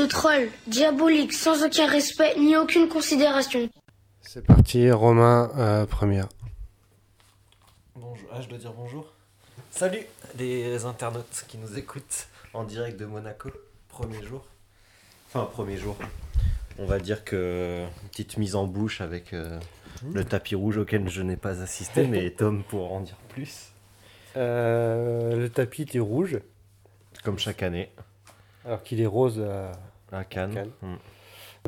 de trolls, diaboliques, sans aucun respect ni aucune considération. C'est parti, Romain, euh, première. Bonjour. Ah, je dois dire bonjour. Salut les internautes qui nous écoutent en direct de Monaco. Premier jour. Enfin, premier jour. On va dire que une petite mise en bouche avec euh, le tapis rouge auquel je n'ai pas assisté, mais Tom pourra en dire plus. Euh, le tapis était rouge, Comme chaque année alors qu'il est rose. à- à Cannes. Cannes. Mm.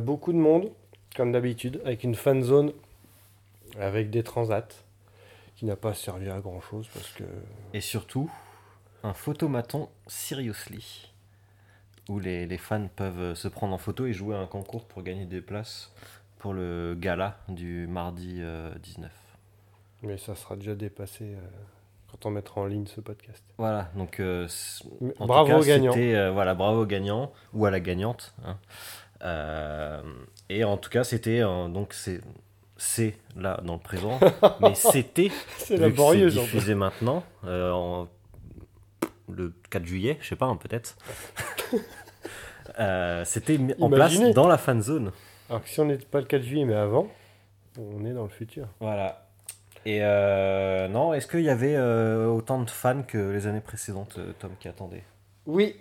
Beaucoup de monde, comme d'habitude, avec une fan zone, avec des transats, qui n'a pas servi à grand chose parce que. Et surtout, un photomaton Seriously. Où les, les fans peuvent se prendre en photo et jouer à un concours pour gagner des places pour le gala du mardi euh, 19. Mais ça sera déjà dépassé euh, quand on mettra en ligne ce podcast. Voilà, donc euh, en bravo tout cas, aux gagnants. euh, voilà, bravo au gagnant ou à la gagnante. hein. Euh, et en tout cas, c'était donc c'est c'est là dans le présent, mais c'était C'est laborieux, diffusé maintenant en- le 4 juillet, je sais pas, hein, peut-être. C'était en place dans la fan zone. Alors que si on n'était pas le 4 juillet, mais avant, on est dans le futur. Voilà. Et euh, non, est-ce qu'il y avait euh, autant de fans que les années précédentes, euh, Tom, qui attendait Oui.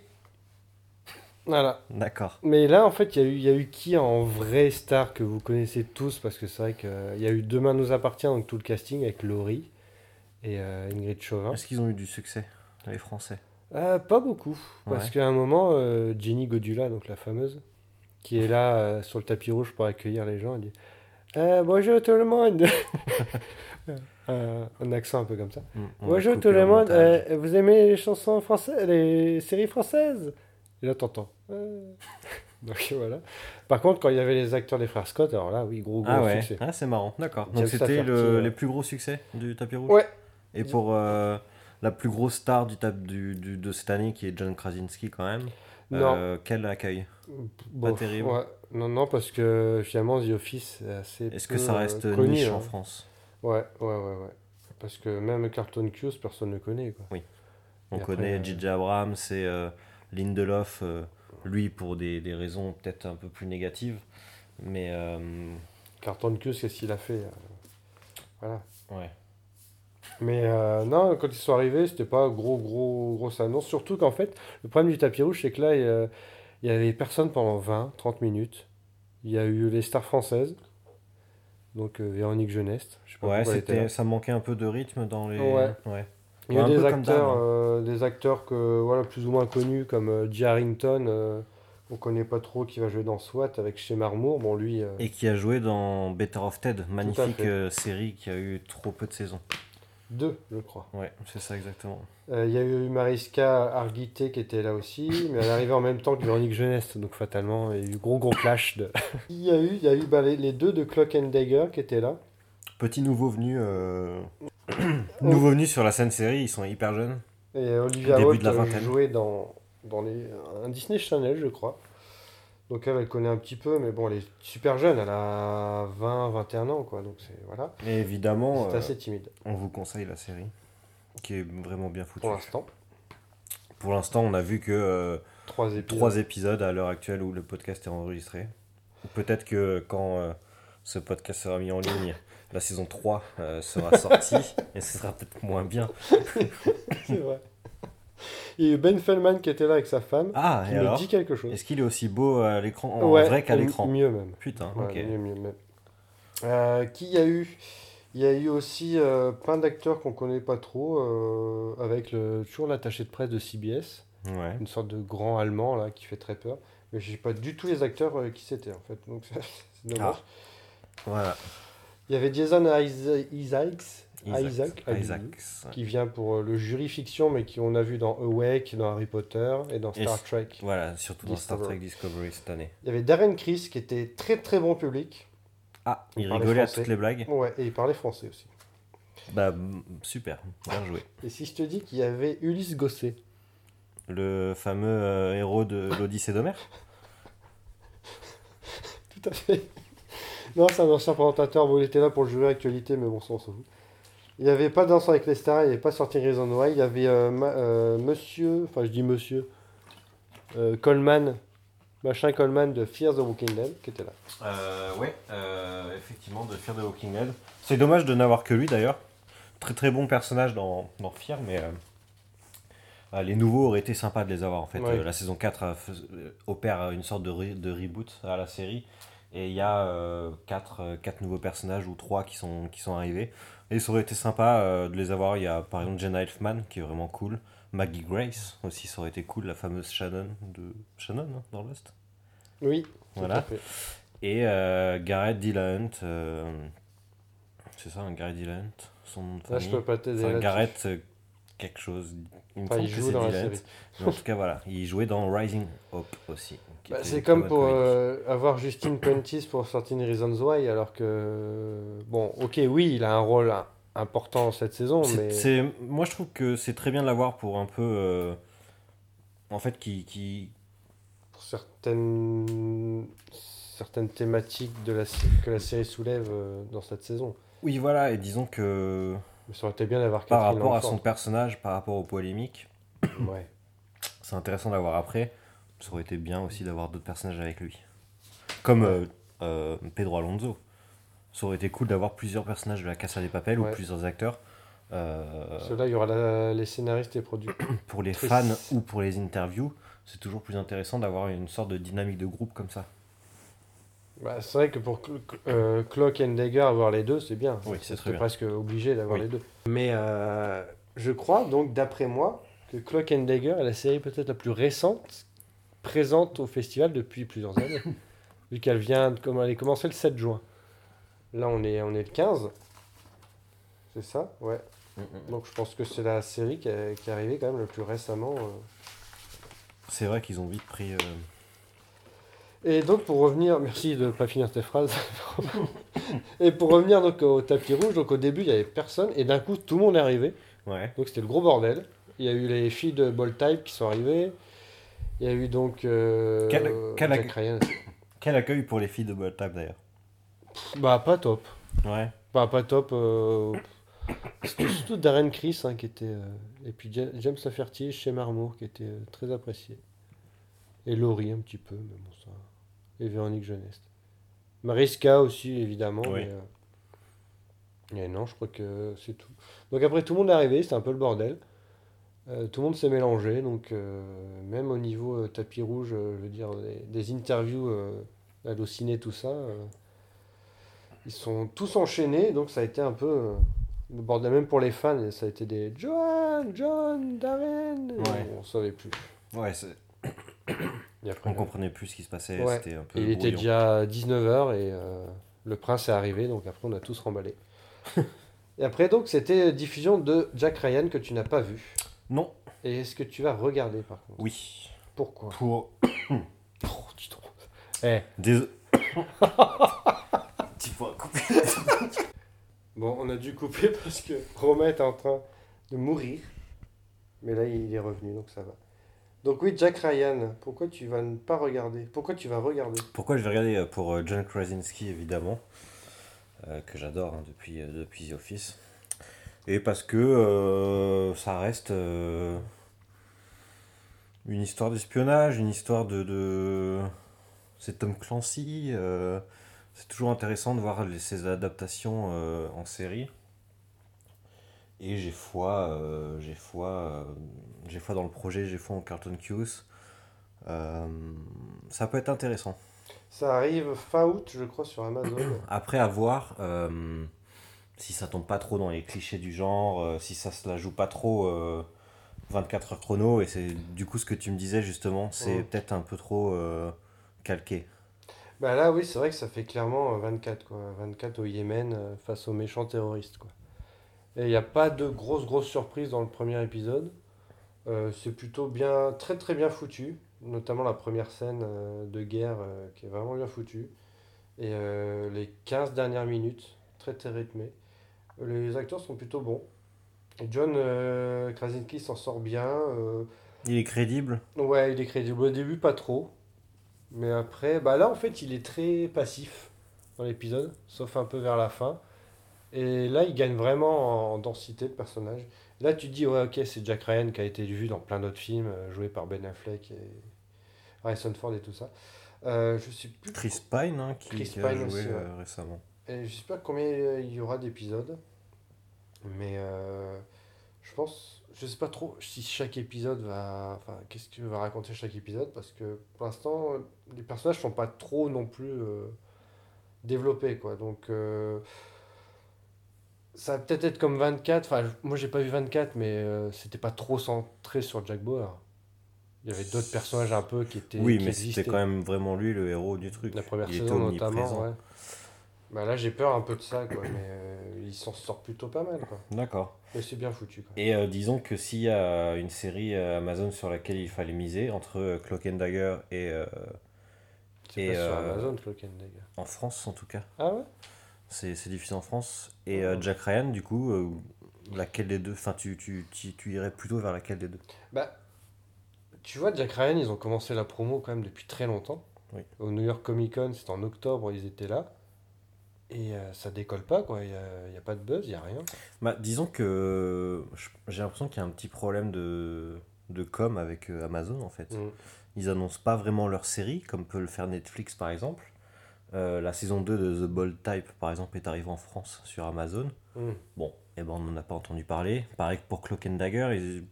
Voilà. D'accord. Mais là, en fait, il y, a eu- il y a eu qui en vrai star que vous connaissez tous? Parce que c'est vrai qu'il y a eu Demain nous appartient, donc tout le casting avec Laurie et euh, Ingrid Chauvin. Est-ce qu'ils ont eu du succès, les Français? Pas beaucoup. Parce Ouais. qu'à un moment, Jenny Godula, donc la fameuse, qui est là sur le tapis rouge pour accueillir les gens, elle dit Euh, Bonjour tout le monde Euh, Un accent un peu comme ça. Mm, Bonjour tout le monde, euh, vous aimez les chansons françaises, les séries françaises? Et là t'entends. Donc voilà. Par contre, quand il y avait les acteurs des frères Scott, alors là, oui, gros gros Ah ouais, succès. ah, c'est marrant, d'accord. Donc c'était le- les plus gros succès du tapis rouge? Ouais. Et pour la plus grosse star du, tap- du, du- de cette année, qui est John Krasinski quand même, Non. quel accueil? Bon, terrible. ouais. Non, non, parce que finalement, The Office, c'est assez. Est-ce que ça euh, reste connu, niche hein. en France? Ouais, ouais, ouais, ouais. Parce que même Carlton Cuse, personne ne connaît, quoi. On Et après, connaît euh, J.J. Abrams et euh, Lindelof, euh, lui pour des, des raisons peut-être un peu plus négatives. Mais euh, Carlton Cuse, qu'est-ce qu'il a fait euh, Voilà. ouais. Mais euh, non, quand ils sont arrivés, c'était pas gros, gros, grosse annonce. Surtout qu'en fait, le problème du tapis rouge, c'est que là, il y, avait personne pendant 20, 30 minutes. Il y a eu les stars françaises. Donc euh, Véronique Jeuneste. Je sais pas Ouais, c'était, ça manquait un peu de rythme dans les. Ouais. Il y a des acteurs, hein. euh, des acteurs que voilà plus ou moins connus comme euh, Jay Harrington, euh, on connaît pas trop qui va jouer dans SWAT avec chez Marmour. Bon lui, euh, Et qui a joué dans Better of Ted, magnifique euh, série qui a eu trop peu de saisons. Deux, je crois. Ouais, c'est ça exactement. Euh, Il y a eu Mariska Hargitay qui était là aussi, mais elle est arrivée en même temps que Véronique Jeunesse, donc fatalement il y a eu gros gros clash. De... il y a eu, il y a eu bah, les, les deux de Clock and Dagger qui étaient là. Petit nouveau venu, euh, nouveau venu sur la scène série, ils sont hyper jeunes. Et Olivia Début Holt de la euh, vingtaine. jouait dans, dans les, un Disney Channel, je crois. Donc elle, elle connaît un petit peu, mais bon, elle est super jeune, elle a 20, 21 ans, quoi. Donc c'est voilà, Et évidemment, c'est euh, assez timide on vous conseille la série, qui est vraiment bien foutue. pour l'instant. Pour l'instant, on a vu que euh, Trois épisodes. trois épisodes à l'heure actuelle où le podcast est enregistré. Peut-être que quand euh, ce podcast sera mis en ligne, la saison 3 euh, sera sortie et ce sera peut-être moins bien. c'est vrai. Il y a eu Ben Feldman qui était là avec sa femme, Ah, qui et me alors dit quelque chose. Est-ce qu'il est aussi beau à l'écran, en Ouais, vrai qu'à l'écran Mieux même. Putain, Ouais, ok. mieux, mieux même. Euh, qui y a eu? Il y a eu aussi euh, plein d'acteurs qu'on connaît pas trop, euh, avec le, toujours l'attaché de presse de CBS, Ouais. une sorte de grand allemand là qui fait très peur. Mais je sais pas du tout les acteurs euh, qui c'était en fait, donc c'est dommage. Voilà. Il y avait Jason Isa- Isaacs, Isaac. Isaac, qui vient pour euh, le jury fiction, mais qui on a vu dans Awake, dans Harry Potter et dans Star Trek. Voilà, surtout dans Star. Trek Discovery cette année. Il y avait Darren Criss qui était très très bon public. Ah, il, Il rigolait à toutes les blagues. Ouais, et il parlait français aussi. Bah, super, bien joué. Et si je te dis qu'il y avait Ulysse Gosset Le fameux euh, héros de l'Odyssée d'Homère Tout à fait. Non, c'est un ancien présentateur. Bon, il était là pour le jury actualité, mais bon, ça, on s'en fout. Il n'y avait pas Danse avec les stars, il n'y avait pas Sortir Reason Why. Il y avait euh, ma- euh, monsieur, enfin, je dis monsieur, euh, Coleman Machin Coleman de Fear the Walking Dead qui était là. Euh, ouais, euh, effectivement, de Fear the Walking Dead. C'est dommage de n'avoir que lui d'ailleurs. Très très bon personnage dans, dans Fear, mais euh, les nouveaux auraient été sympas de les avoir en fait. Ouais. La saison 4 euh, fais- euh, opère une sorte de, re- de reboot à la série. Et il y a 4 nouveaux personnages ou 3 qui sont, qui sont arrivés. Et ça aurait été sympa euh, de les avoir. Il y a par exemple Jenna Elfman qui est vraiment cool. Maggie Grace aussi, ça aurait été cool. La fameuse Shannon de Shannon hein, dans Lost. Oui, tout Voilà. à fait. Et euh, Garrett Dillahunt. euh, c'est ça, un Garrett Dillahunt Son nom de Là, je famille peux pas t'aider. Enfin. Garrett euh, quelque chose. Il Enfin, il joue la série. Mais en tout cas, voilà. Il jouait dans Rising Hope aussi. Bah, c'est comme pour euh, avoir Justin Prentice pour Certain Reasons Why, alors que. Bon, ok, oui, il a un rôle important cette saison, C'est- mais. c'est- Moi, je trouve que c'est très bien de l'avoir pour un peu. euh, En fait, qui, qui, pour certaines certaines thématiques de la, que la série soulève euh, dans cette saison. Oui, voilà, et disons que Mais ça aurait été bien d'avoir par rapport à son personnage, par rapport aux polémiques, Ouais. c'est intéressant d'avoir après. Ça aurait été bien aussi d'avoir d'autres personnages avec lui. Comme euh, euh, Pedro Alonso. Ça aurait été cool d'avoir plusieurs personnages de la Casa des Papel Ouais. ou plusieurs acteurs. Euh, Parce que là, il y aura la- les scénaristes et producteurs. pour les fans ou pour les interviews, c'est toujours plus intéressant d'avoir une sorte de dynamique de groupe comme ça. Bah, c'est vrai que pour euh, Clock and Dagger, avoir les deux, c'est bien. Oui, c'est presque obligé d'avoir Oui. les deux. Mais euh, je crois, donc, d'après moi, que Clock and Dagger est la série peut-être la plus récente présente au festival depuis plusieurs années. vu qu'elle vient de comme elle est commencée le 7 juin. Là, on est, on est le 15. C'est ça? Ouais. Donc, je pense que c'est la série qui, est- qui est arrivée quand même le plus récemment. euh. C'est vrai qu'ils ont vite pris. Et donc pour revenir, merci de ne pas finir tes phrases. et pour revenir donc au tapis rouge, donc au début il y avait personne et d'un coup tout le monde est arrivé. Ouais. Donc c'était le gros bordel. Il y a eu les filles de Ball Type qui sont arrivées. Il y a eu donc euh, Quel- quel accueil pour les filles de Ball Tap d'ailleurs? Bah pas top. Ouais. Bah pas top. euh, C'était surtout Darren Chris hein, qui était euh, et puis Ja- James Lafertier chez Marmot qui était euh, très apprécié. Et Laurie un petit peu, mais bon ça. Et Véronique Jeuneste. Mariska aussi évidemment. Oui. Mais, euh, et non, je crois que c'est tout. Donc après tout le monde est arrivé, c'était un peu le bordel. Euh, tout le monde s'est mélangé, donc euh, même au niveau tapis rouge, je veux dire, des, des interviews hallucinées, tout ça, ils sont tous enchaînés, donc ça a été un peu le bordel, même pour les fans, ça a été des John, John, Darren, Ouais. on savait plus. Ouais, c'est- On comprenait plus ce qui se passait. Ouais. Un peu. il était déjà 19h et euh, le prince est arrivé, donc après on a tous remballé. et après donc c'était diffusion de Jack Ryan que tu n'as pas vu. Non. Et est-ce que tu vas regarder par contre? Oui. Pourquoi? Pour. Oh, tu te- Eh, Désolé. tu pourras couper. Bon, on a dû couper parce que Romain est en train de mourir. Mais là, il est revenu, donc ça va. Donc oui, Jack Ryan, pourquoi tu vas ne pas regarder? Pourquoi tu vas regarder? Pourquoi je vais regarder euh, pour euh, John Krasinski évidemment, euh, que j'adore hein, depuis, depuis The Office. Et parce que ça reste une histoire d'espionnage, une histoire de... de... C'est Tom Clancy. c'est toujours intéressant de voir les- ces adaptations en série. Et j'ai foi, euh, j'ai foi, euh, j'ai foi dans le projet, j'ai foi en Carlton Cuse. Euh, ça peut être intéressant. Ça arrive fin août, je crois, sur Amazon. Après, à voir euh, si ça tombe pas trop dans les clichés du genre, euh, si ça se la joue pas trop euh, 24 heures chrono. Et c'est du coup ce que tu me disais justement, c'est Mhm. peut-être un peu trop calqué. bah là, oui, c'est vrai que ça fait clairement euh, 24, quoi. 24 au Yémen face aux méchants terroristes, quoi. Et il n'y a pas de grosses, grosses surprises dans le premier épisode. Euh, c'est plutôt bien, très, très bien foutu. Notamment la première scène euh, de guerre euh, qui est vraiment bien foutue. Et les 15 dernières minutes, très, très rythmées. Les acteurs sont plutôt bons. Et John Krasinski s'en sort bien. Il est crédible. Ouais, il est crédible. Au début, pas trop. Mais après, bah là, en fait, il est très passif dans l'épisode, sauf un peu vers la fin. Et là, il gagne vraiment en densité de personnage. Là, tu te dis, ouais, ok, c'est Jack Ryan qui a été vu dans plein d'autres films, euh, joué par Ben Affleck. Et... Harrison Ford et tout ça. Euh, je sais plus. Chris Pine, hein, qui, Chris qui a Pine joué aussi, euh, récemment. Et je sais pas combien il y aura d'épisodes, mais euh, je pense, je sais pas trop si chaque épisode va, enfin, qu'est-ce que va raconter chaque épisode, parce que pour l'instant, les personnages sont pas trop non plus développés, quoi. Donc, ça va peut-être être comme 24. Enfin, moi j'ai pas vu 24, mais euh, c'était pas trop centré sur Jack Bauer. Il y avait d'autres personnages un peu qui étaient. Oui, qui mais c'était quand même vraiment lui le héros du truc. La première il était saison notamment, ouais. Bah là j'ai peur un peu de ça quoi, mais euh, il s'en sort plutôt pas mal quoi. D'accord. Mais c'est bien foutu quoi. Et euh, disons que s'il y a une série Amazon sur laquelle il fallait miser, entre Cloak and Dagger et. C'est pas sur Amazon Cloak and Dagger. en France en tout cas. Ah ouais? C'est diffusé en France. Et euh, Jack Ryan, du coup, euh, laquelle des deux Enfin, tu, tu, tu, tu irais plutôt vers laquelle des deux? Bah tu vois Jack Ryan ils ont commencé la promo quand même depuis très longtemps. Oui. Au New York Comic Con c'était en octobre ils étaient là. Et euh, ça décolle pas quoi, il y a, a pas de buzz, il y a rien. Bah, disons que j'ai l'impression qu'il y a un petit problème de, de com avec Amazon en fait. Mm. Ils annoncent pas vraiment leur série, comme peut le faire Netflix par exemple. Euh, la saison 2 de The Bold Type par exemple est arrivée en France sur Amazon. Mm. Bon, et ben on n'en a pas entendu parler. Pareil que pour Cloak and Dagger, ils-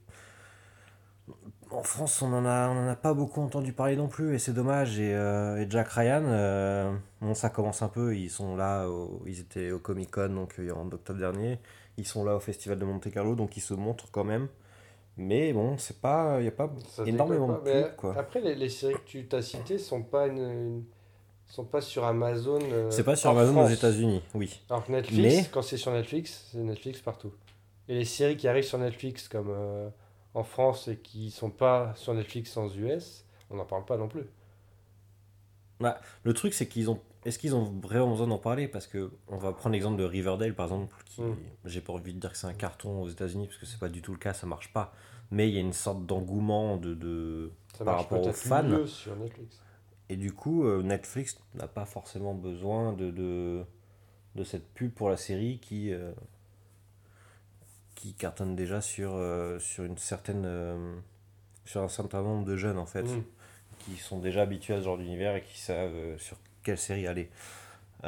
en France on en a, on en a pas beaucoup entendu parler non plus et c'est dommage. Et, euh, et Jack Ryan, euh, bon ça commence un peu, ils sont là, au- ils étaient au Comic Con donc en octobre dernier, ils sont là au Festival de Monte Carlo donc ils se montrent quand même. Mais bon, c'est pas, il y a pas Ça énormément de quoi. Après les, les séries que tu t'as citées sont pas une, une- sont pas sur Amazon. euh, C'est pas sur Amazon aux. États-Unis, oui. Alors que Netflix, Mais- quand c'est sur Netflix, c'est Netflix partout. Et les séries qui arrivent sur Netflix, comme euh, en France, et qui sont pas sur Netflix sans US, on n'en parle pas non plus. Le truc, c'est qu'ils ont. Est-ce qu'ils ont vraiment besoin d'en parler? Parce que on va prendre l'exemple de Riverdale, par exemple, qui. Mm. J'ai pas envie de dire que c'est un carton aux États-Unis, parce que c'est pas du tout le cas, ça marche pas. Mais il y a une sorte d'engouement de, de. Par rapport aux fans. mieux sur Netflix. Et du coup, euh, Netflix n'a pas forcément besoin de, de, de cette pub pour la série qui. euh, qui cartonne déjà sur, euh, sur une certaine. euh, sur un certain nombre de jeunes, en fait. Mm. qui sont déjà habitués à ce genre d'univers et qui savent sur quelle série aller.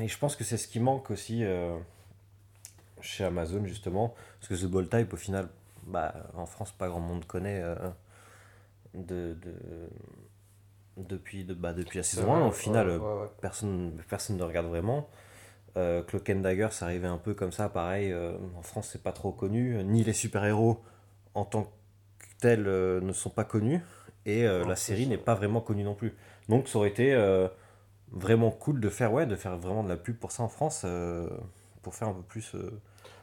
Et je pense que c'est ce qui manque aussi chez Amazon, justement, parce que The Ball Type, au final, bah, en France, pas grand monde connaît de, de- depuis, de, bah, depuis la C'est saison vrai, 1. Au final, ouais, ouais. personne, personne ne regarde vraiment. Euh, Cloak and Dagger, ça arrivait un peu comme ça, pareil. euh, en France, c'est pas trop connu. Ni les super-héros en tant que tels euh, ne sont pas connus. Et euh, la c'est série n'est pas vraiment connue non plus. Donc, ça aurait été euh, vraiment cool de faire, ouais, de faire vraiment de la pub pour ça en France, euh, pour faire un peu plus euh,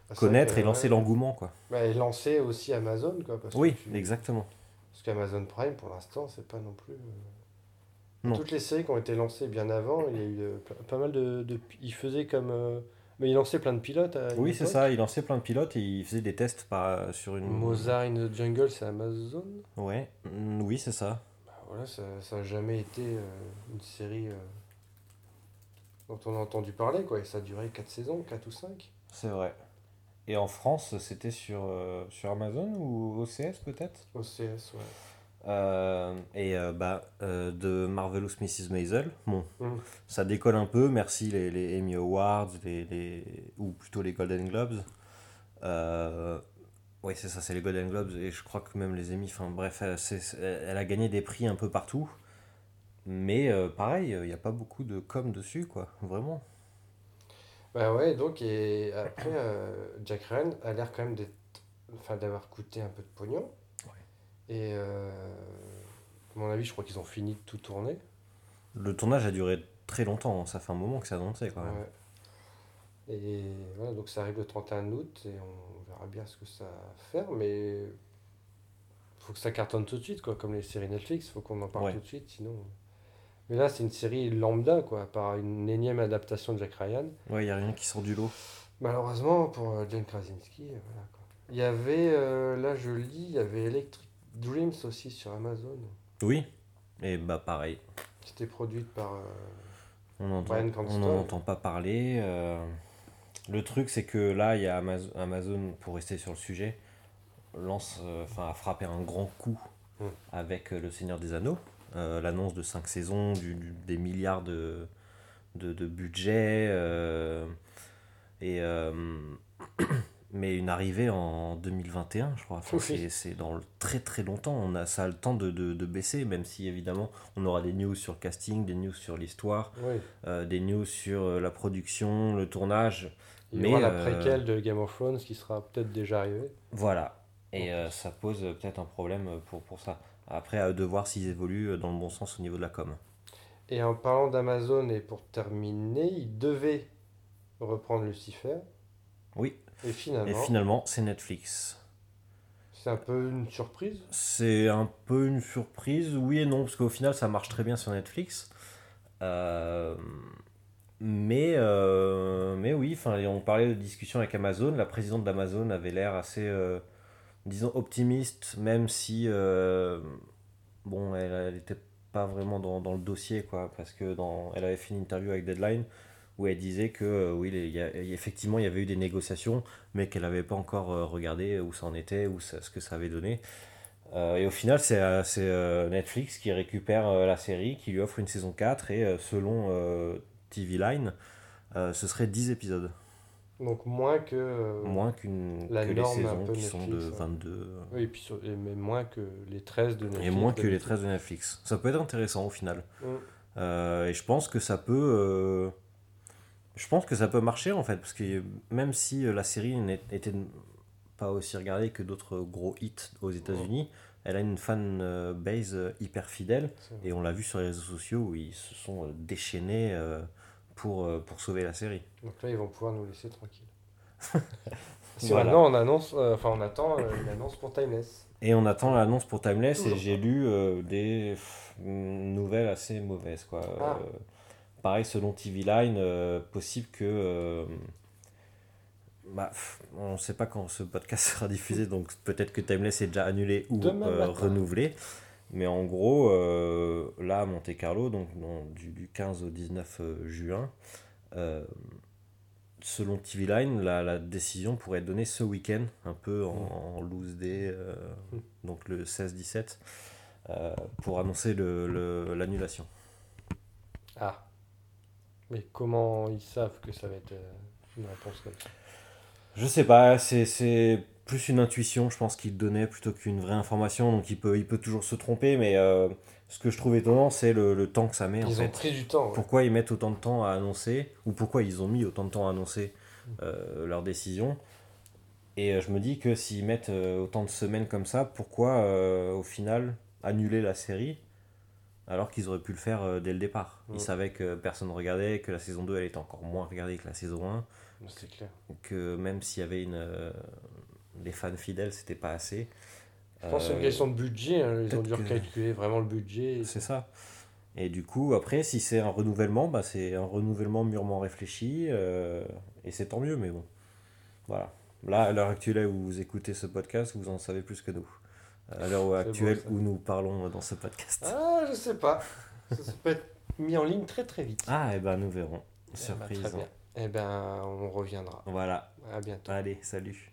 Bah, c'est connaître et lancer l'engouement, quoi. Bah, et lancer aussi Amazon, quoi. Parce Oui, que tu- exactement. Qu'Amazon Prime, pour l'instant, c'est pas non plus. euh, Non. Toutes les séries qui ont été lancées bien avant, il y a eu euh, pas- mal de. de... Ils faisaient comme. euh, Mais ils lançaient plein de pilotes. à Oui, c'est ça. Il lançait plein de pilotes et il faisait des tests par, sur une. Mozart in the Jungle, c'est Amazon? Ouais, Mm, oui, c'est ça. Bah voilà, ça n'a jamais été euh, une série euh, dont on a entendu parler, quoi. Et ça a duré 4 saisons, 4 ou 5. C'est vrai. Et en France, c'était sur, euh, sur Amazon ou OCS peut-être? OCS, ouais. Euh, Et euh, bah, de Marvelous Mrs. Maisel. Bon, Mm. ça décolle un peu, merci les, les Emmy Awards, les, les, ou plutôt les Golden Globes. Oui, c'est ça, c'est les Golden Globes, et je crois que même les Emmy, enfin bref, elle, elle a gagné des prix un peu partout. Mais pareil, il n'y a pas beaucoup de com dessus, quoi, vraiment. Bah ouais, donc, et après, euh, Jack Ryan a l'air quand même d'être. Enfin, d'avoir coûté un peu de pognon. Et. euh, à mon avis, je crois qu'ils ont fini de tout tourner. Le tournage a duré très longtemps, hein, ça fait un moment que c'est annoncé, quand même. Ouais. Et voilà, donc ça arrive le 31 août et on verra bien ce que ça va faire, mais faut que ça cartonne tout de suite, quoi, comme les séries Netflix, faut qu'on en parle Ouais. tout de suite, sinon. Mais là, c'est une série lambda, quoi, par une énième adaptation de Jack Ryan. Ouais, il n'y a rien qui sort du lot. Malheureusement, pour euh, Jane Krasinski, euh, voilà, quoi. Il y avait, euh, là je lis, il y avait Electric Dreams aussi sur Amazon, Oui, et bah pareil. qui était produite par. euh, On n'entend Bryan on n'en entend pas parler. euh, Le truc, c'est que là, il y a Amaz- Amazon, pour rester sur le sujet, lance, euh, enfin, a frappé un grand coup Hmm. avec euh, Le Seigneur des Anneaux, euh, l'annonce de 5 saisons, du- du- des milliards de, de, de budget, euh, et, euh, mais une arrivée en 2021, je crois. Enfin, Oui. c'est- C'est dans le très très longtemps, on a, ça a le temps de, de, baisser, même si évidemment on aura des news sur le casting, des news sur l'histoire, Oui. des news sur la production, le tournage. Il y Mais, aura la préquelle de Game of Thrones qui sera peut-être déjà arrivée. Voilà. Et euh, ça pose peut-être un problème pour, pour ça. Après, à eux de voir s'ils évoluent euh, dans le bon sens au niveau de la com. Et en parlant d'Amazon, et pour terminer, il devait reprendre Lucifer. Oui. Et finalement, Et finalement, c'est Netflix. c'est un peu une surprise? C'est un peu une surprise, oui et non, parce qu'au final, ça marche très bien sur Netflix. Euh, mais, euh, mais oui, on parlait de discussion avec Amazon. La présidente d'Amazon avait l'air assez, euh, disons, optimiste, même si, euh, bon, elle n'était pas vraiment dans, dans le dossier, quoi, parce que dans, elle avait fait une interview avec Deadline où elle disait que, euh, oui, il y a- effectivement, il y avait eu des négociations, mais qu'elle n'avait pas encore euh, regardé où ça en était, ça- ce que ça avait donné. Et au final, c'est Netflix qui récupère la série, qui lui offre une saison 4, et selon TV Line, ce serait 10 épisodes. Donc moins que. euh, Moins qu'une la que les norme un peu qui sont de Netflix, hein. 22. Oui, et puis sur- et mais moins que les 13 de Netflix. Et moins que les d'habitude. 13 de Netflix. Ça peut être intéressant au final. Mm. Euh, et je pense que ça peut. euh, je pense que ça peut marcher en fait, parce que même si la série n'était pas aussi regardée que d'autres gros hits aux États-Unis, elle a une fan base hyper fidèle. Et on l'a vu sur les réseaux sociaux où ils se sont déchaînés pour, euh, pour sauver la série. Donc là, ils vont pouvoir nous laisser tranquilles. si Voilà. maintenant on annonce, euh, enfin on attend euh, une annonce pour Timeless. Et on attend l'annonce pour Timeless et j'ai lu euh, des pff, nouvelles assez mauvaises. Quoi. Ah. Pareil, selon TV Line, possible que. bah, pff, on ne sait pas quand ce podcast sera diffusé, donc peut-être que Timeless est déjà annulé ou renouvelé. Mais en gros, euh, là, à Monte Carlo, donc du, du 15 au 19 euh, juin, euh, selon TV Line, la, la décision pourrait être donnée ce week-end, un peu en, en loose day, euh, Mm. donc le 16-17, euh, pour annoncer le- le- l'annulation. Ah. Mais comment ils savent que ça va être une réponse comme ça? Je sais pas, c'est- c'est plus une intuition, je pense, qu'il donnait plutôt qu'une vraie information, donc il peut, il peut toujours se tromper, mais euh, ce que je trouve étonnant, c'est le, le temps que ça met en Ils ont fait. pris du temps. ouais. Pourquoi ils mettent autant de temps à annoncer, ou pourquoi ils ont mis autant de temps à annoncer euh, leur décision. Et euh, je me dis que s'ils mettent autant de semaines comme ça, pourquoi euh, au final annuler la série alors qu'ils auraient pu le faire euh, dès le départ Ils Mm. savaient que personne ne regardait, que la saison 2 elle était encore moins regardée que la saison 1, C'est clair. que même s'il y avait une, euh, des fans fidèles, c'était pas assez. Je pense que c'est une Euh, question de budget. hein. Ils ont dû que- recalculer vraiment le budget. C'est ça. Et du coup, après, si c'est un renouvellement, bah, c'est un renouvellement mûrement réfléchi, euh, et c'est tant mieux, mais bon. Voilà. Là, à l'heure actuelle où vous écoutez ce podcast, vous en savez plus que nous. À l'heure actuelle où nous parlons dans ce podcast. Ah, je sais pas. ça, ça peut être mis en ligne très très vite. Ah, et ben nous verrons. Eh ben, Surprise. très bien. Eh ben, on reviendra. Voilà. À bientôt. Allez, salut.